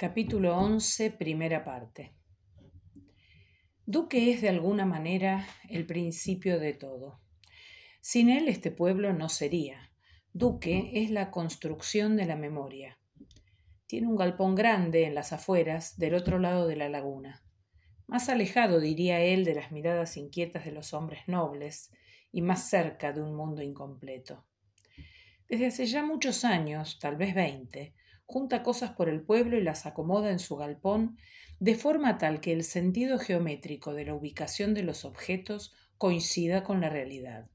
Capítulo 11, primera parte. Duque es de alguna manera el principio de todo. Sin él este pueblo no sería. Duque es la construcción de la memoria. Tiene un galpón grande en las afueras, del otro lado de la laguna. Más alejado, diría él, de las miradas inquietas de los hombres nobles y más cerca de un mundo incompleto. Desde hace ya muchos años, tal vez veinte, junta cosas por el pueblo y las acomoda en su galpón de forma tal que el sentido geométrico de la ubicación de los objetos coincida con la realidad.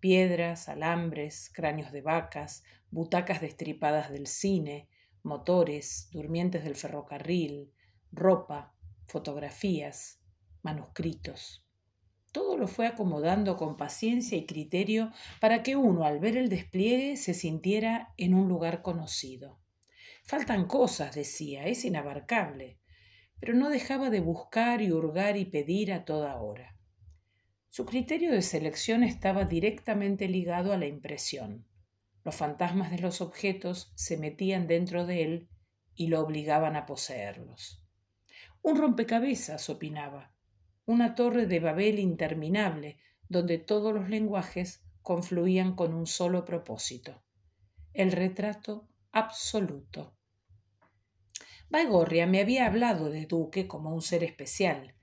Piedras, alambres, cráneos de vacas, butacas destripadas del cine, motores, durmientes del ferrocarril, ropa, fotografías, manuscritos. Todo lo fue acomodando con paciencia y criterio para que uno al ver el despliegue se sintiera en un lugar conocido. Faltan cosas, decía, es inabarcable, pero no dejaba de buscar y hurgar y pedir a toda hora. Su criterio de selección estaba directamente ligado a la impresión. Los fantasmas de los objetos se metían dentro de él y lo obligaban a poseerlos. Un rompecabezas, opinaba, una torre de Babel interminable, donde todos los lenguajes confluían con un solo propósito, el retrato absoluto. Baigorria me había hablado de Duque como un ser especial.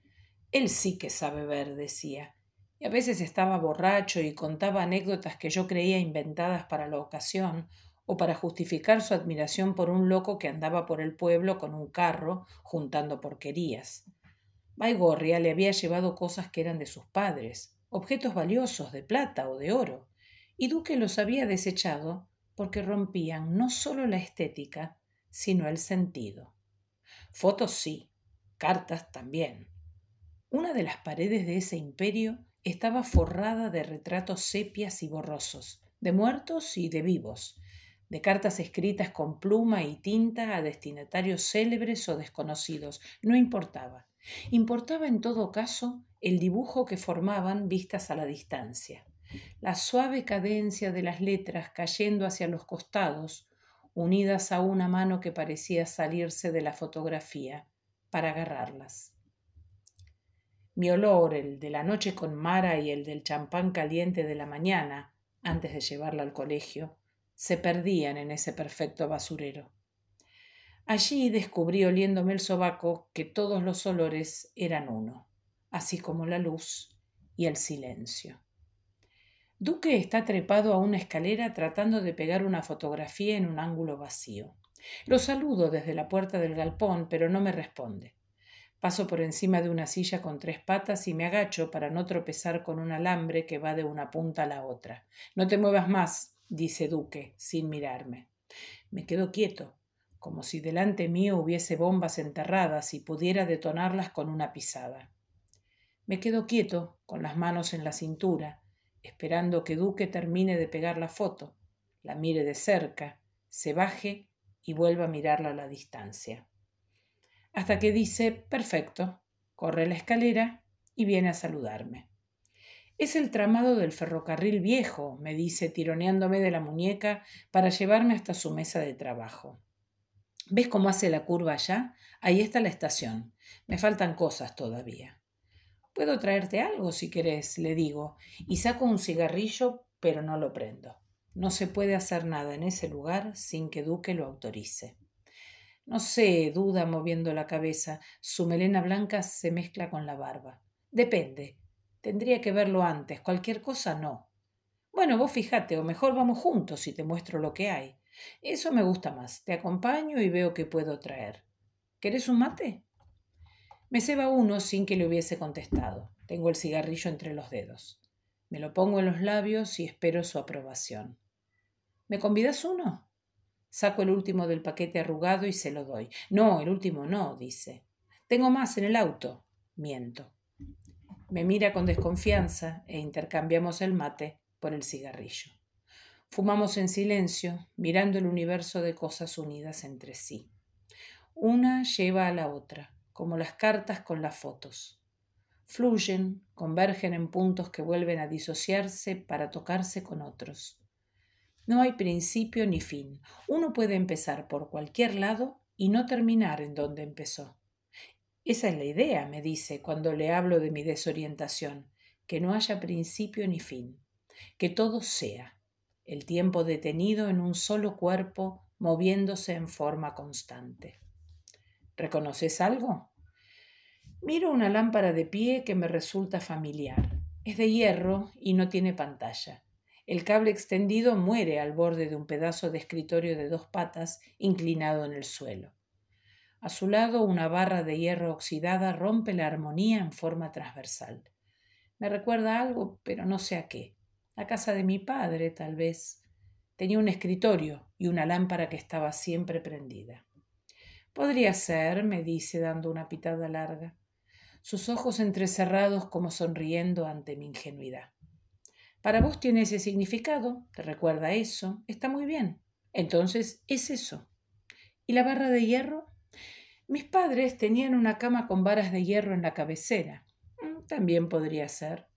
Él sí que sabe ver, decía, y a veces estaba borracho y contaba anécdotas que yo creía inventadas para la ocasión o para justificar su admiración por un loco que andaba por el pueblo con un carro juntando porquerías. Baigorria le había llevado cosas que eran de sus padres, objetos valiosos de plata o de oro, y Duque los había desechado porque rompían no solo la estética, sino el sentido. Fotos sí, cartas también. Una de las paredes de ese imperio estaba forrada de retratos sepias y borrosos, de muertos y de vivos, de cartas escritas con pluma y tinta a destinatarios célebres o desconocidos, no importaba. Importaba en todo caso el dibujo que formaban vistas a la distancia la suave cadencia de las letras cayendo hacia los costados, unidas a una mano que parecía salirse de la fotografía para agarrarlas. Mi olor, el de la noche con Mara y el del champán caliente de la mañana, antes de llevarla al colegio, se perdían en ese perfecto basurero. Allí descubrí oliéndome el sobaco que todos los olores eran uno, así como la luz y el silencio. Duque está trepado a una escalera tratando de pegar una fotografía en un ángulo vacío. Lo saludo desde la puerta del galpón, pero no me responde. Paso por encima de una silla con tres patas y me agacho para no tropezar con un alambre que va de una punta a la otra. No te muevas más, dice Duque, sin mirarme. Me quedo quieto, como si delante mío hubiese bombas enterradas y pudiera detonarlas con una pisada. Me quedo quieto, con las manos en la cintura, esperando que Duque termine de pegar la foto, la mire de cerca, se baje y vuelva a mirarla a la distancia. Hasta que dice, perfecto, corre la escalera y viene a saludarme. Es el tramado del ferrocarril viejo, me dice, tironeándome de la muñeca para llevarme hasta su mesa de trabajo. ¿Ves cómo hace la curva allá? Ahí está la estación. Me faltan cosas todavía. Puedo traerte algo si querés, le digo, y saco un cigarrillo, pero no lo prendo. No se puede hacer nada en ese lugar sin que Duque lo autorice. No sé, duda moviendo la cabeza. Su melena blanca se mezcla con la barba. Depende. Tendría que verlo antes. Cualquier cosa no. Bueno, vos fíjate, o mejor vamos juntos y te muestro lo que hay. Eso me gusta más. Te acompaño y veo qué puedo traer. ¿Querés un mate? Me ceba uno sin que le hubiese contestado. Tengo el cigarrillo entre los dedos. Me lo pongo en los labios y espero su aprobación. ¿Me convidas uno? Saco el último del paquete arrugado y se lo doy. No, el último no, dice. Tengo más en el auto. Miento. Me mira con desconfianza e intercambiamos el mate por el cigarrillo. Fumamos en silencio, mirando el universo de cosas unidas entre sí. Una lleva a la otra como las cartas con las fotos. Fluyen, convergen en puntos que vuelven a disociarse para tocarse con otros. No hay principio ni fin. Uno puede empezar por cualquier lado y no terminar en donde empezó. Esa es la idea, me dice, cuando le hablo de mi desorientación, que no haya principio ni fin, que todo sea, el tiempo detenido en un solo cuerpo moviéndose en forma constante. ¿Reconoces algo? Miro una lámpara de pie que me resulta familiar. Es de hierro y no tiene pantalla. El cable extendido muere al borde de un pedazo de escritorio de dos patas inclinado en el suelo. A su lado una barra de hierro oxidada rompe la armonía en forma transversal. Me recuerda algo, pero no sé a qué. La casa de mi padre, tal vez. Tenía un escritorio y una lámpara que estaba siempre prendida. Podría ser, me dice dando una pitada larga, sus ojos entrecerrados como sonriendo ante mi ingenuidad. Para vos tiene ese significado, te recuerda eso, está muy bien. Entonces es eso. ¿Y la barra de hierro? Mis padres tenían una cama con varas de hierro en la cabecera. Mm, también podría ser.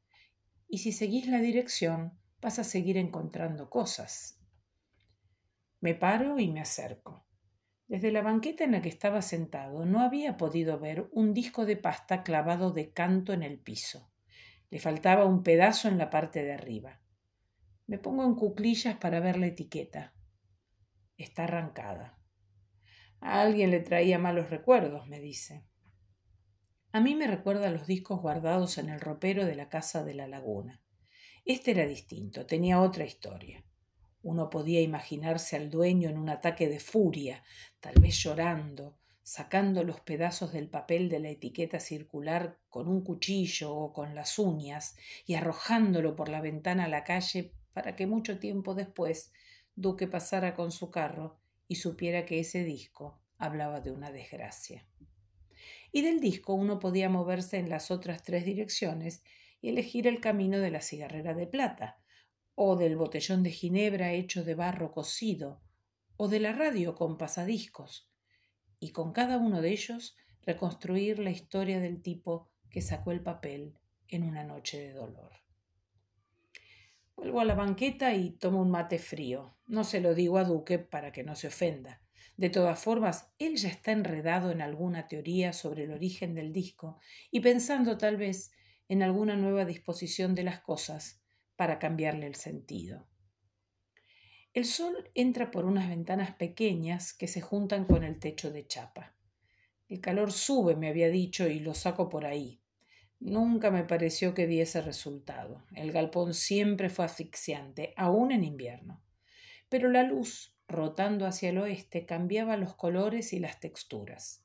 Y si seguís la dirección, vas a seguir encontrando cosas. Me paro y me acerco. Desde la banqueta en la que estaba sentado no había podido ver un disco de pasta clavado de canto en el piso. Le faltaba un pedazo en la parte de arriba. Me pongo en cuclillas para ver la etiqueta. Está arrancada. A alguien le traía malos recuerdos, me dice. A mí me recuerda los discos guardados en el ropero de la casa de la laguna. Este era distinto, tenía otra historia. Uno podía imaginarse al dueño en un ataque de furia, tal vez llorando, sacando los pedazos del papel de la etiqueta circular con un cuchillo o con las uñas y arrojándolo por la ventana a la calle para que mucho tiempo después Duque pasara con su carro y supiera que ese disco hablaba de una desgracia. Y del disco uno podía moverse en las otras tres direcciones y elegir el camino de la cigarrera de plata, o del botellón de ginebra hecho de barro cocido, o de la radio con pasadiscos, y con cada uno de ellos reconstruir la historia del tipo que sacó el papel en una noche de dolor. Vuelvo a la banqueta y tomo un mate frío. No se lo digo a Duque para que no se ofenda. De todas formas, él ya está enredado en alguna teoría sobre el origen del disco y pensando tal vez en alguna nueva disposición de las cosas para cambiarle el sentido. El sol entra por unas ventanas pequeñas que se juntan con el techo de chapa. El calor sube, me había dicho, y lo saco por ahí. Nunca me pareció que diese resultado. El galpón siempre fue asfixiante, aún en invierno. Pero la luz, rotando hacia el oeste, cambiaba los colores y las texturas.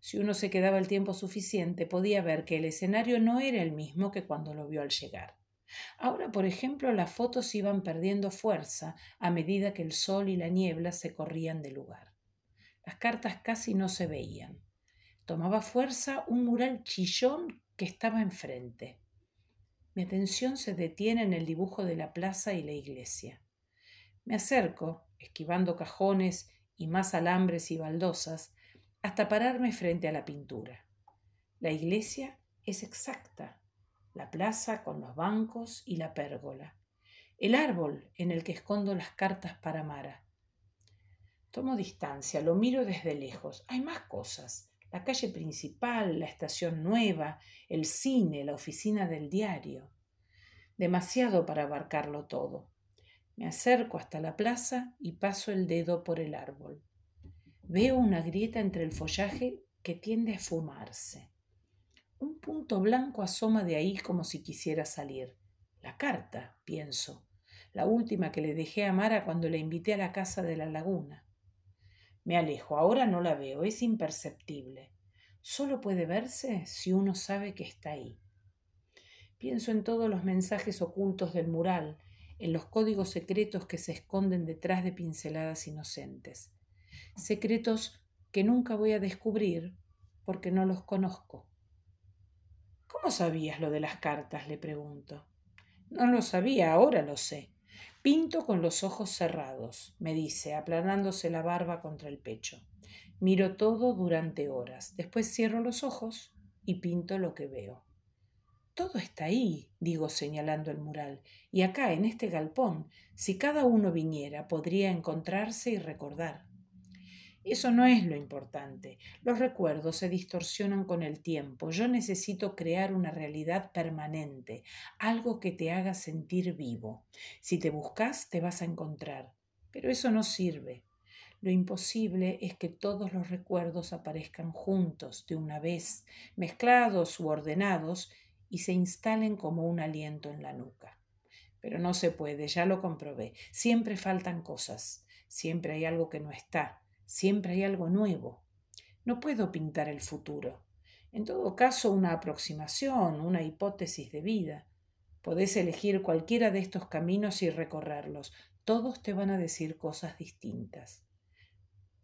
Si uno se quedaba el tiempo suficiente, podía ver que el escenario no era el mismo que cuando lo vio al llegar. Ahora, por ejemplo, las fotos iban perdiendo fuerza a medida que el sol y la niebla se corrían del lugar. Las cartas casi no se veían. Tomaba fuerza un mural chillón que estaba enfrente. Mi atención se detiene en el dibujo de la plaza y la iglesia. Me acerco, esquivando cajones y más alambres y baldosas, hasta pararme frente a la pintura. La iglesia es exacta, la plaza con los bancos y la pérgola, el árbol en el que escondo las cartas para Mara. Tomo distancia, lo miro desde lejos. Hay más cosas. La calle principal, la estación nueva, el cine, la oficina del diario. Demasiado para abarcarlo todo. Me acerco hasta la plaza y paso el dedo por el árbol. Veo una grieta entre el follaje que tiende a esfumarse. Un punto blanco asoma de ahí como si quisiera salir. La carta, pienso, la última que le dejé a Mara cuando la invité a la casa de la laguna. Me alejo, ahora no la veo, es imperceptible. Solo puede verse si uno sabe que está ahí. Pienso en todos los mensajes ocultos del mural, en los códigos secretos que se esconden detrás de pinceladas inocentes. Secretos que nunca voy a descubrir porque no los conozco. ¿Cómo sabías lo de las cartas? le pregunto. No lo sabía, ahora lo sé. Pinto con los ojos cerrados, me dice, aplanándose la barba contra el pecho. Miro todo durante horas. Después cierro los ojos y pinto lo que veo. Todo está ahí, digo señalando el mural, y acá, en este galpón, si cada uno viniera, podría encontrarse y recordar. Eso no es lo importante. Los recuerdos se distorsionan con el tiempo. Yo necesito crear una realidad permanente, algo que te haga sentir vivo. Si te buscas, te vas a encontrar. Pero eso no sirve. Lo imposible es que todos los recuerdos aparezcan juntos, de una vez, mezclados u ordenados, y se instalen como un aliento en la nuca. Pero no se puede, ya lo comprobé. Siempre faltan cosas, siempre hay algo que no está, siempre hay algo nuevo. No puedo pintar el futuro. En todo caso, una aproximación, una hipótesis de vida. Podés elegir cualquiera de estos caminos y recorrerlos. Todos te van a decir cosas distintas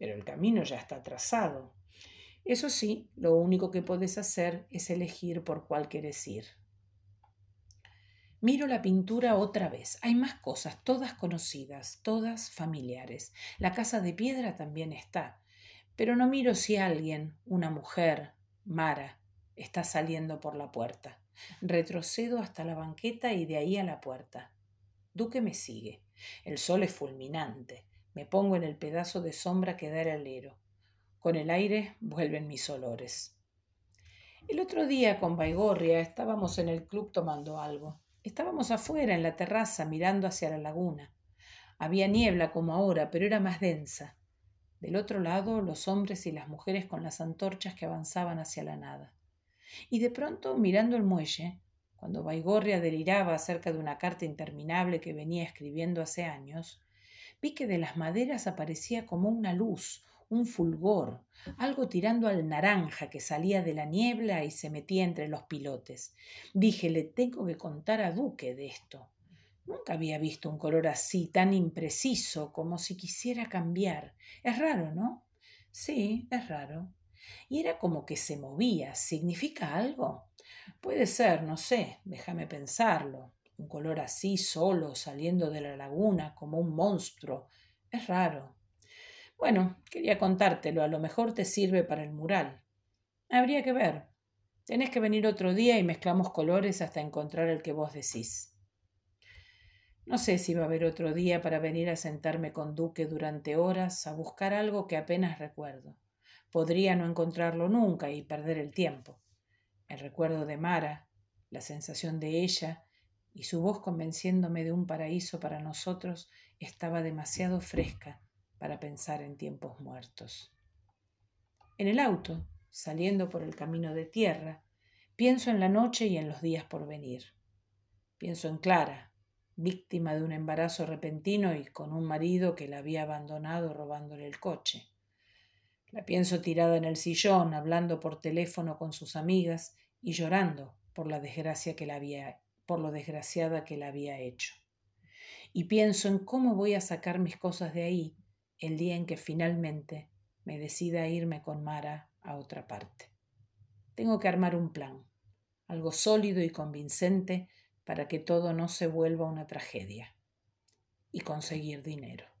pero el camino ya está trazado. Eso sí, lo único que puedes hacer es elegir por cuál quieres ir. Miro la pintura otra vez. Hay más cosas, todas conocidas, todas familiares. La casa de piedra también está. Pero no miro si alguien, una mujer, Mara, está saliendo por la puerta. Retrocedo hasta la banqueta y de ahí a la puerta. Duque me sigue. El sol es fulminante. Me pongo en el pedazo de sombra que da el alero. Con el aire vuelven mis olores. El otro día con Baigorria estábamos en el club tomando algo. Estábamos afuera en la terraza mirando hacia la laguna. Había niebla como ahora, pero era más densa. Del otro lado, los hombres y las mujeres con las antorchas que avanzaban hacia la nada. Y de pronto, mirando el muelle, cuando Baigorria deliraba acerca de una carta interminable que venía escribiendo hace años, vi que de las maderas aparecía como una luz, un fulgor, algo tirando al naranja que salía de la niebla y se metía entre los pilotes. Dije, le tengo que contar a Duque de esto. Nunca había visto un color así, tan impreciso, como si quisiera cambiar. Es raro, ¿no? Sí, es raro. Y era como que se movía. ¿Significa algo? Puede ser, no sé, déjame pensarlo un color así solo saliendo de la laguna como un monstruo. Es raro. Bueno, quería contártelo, a lo mejor te sirve para el mural. Habría que ver. Tenés que venir otro día y mezclamos colores hasta encontrar el que vos decís. No sé si va a haber otro día para venir a sentarme con Duque durante horas a buscar algo que apenas recuerdo. Podría no encontrarlo nunca y perder el tiempo. El recuerdo de Mara, la sensación de ella y su voz convenciéndome de un paraíso para nosotros estaba demasiado fresca para pensar en tiempos muertos. En el auto, saliendo por el camino de tierra, pienso en la noche y en los días por venir. Pienso en Clara, víctima de un embarazo repentino y con un marido que la había abandonado robándole el coche. La pienso tirada en el sillón, hablando por teléfono con sus amigas y llorando por la desgracia que la había por lo desgraciada que la había hecho. Y pienso en cómo voy a sacar mis cosas de ahí el día en que finalmente me decida irme con Mara a otra parte. Tengo que armar un plan, algo sólido y convincente para que todo no se vuelva una tragedia, y conseguir dinero.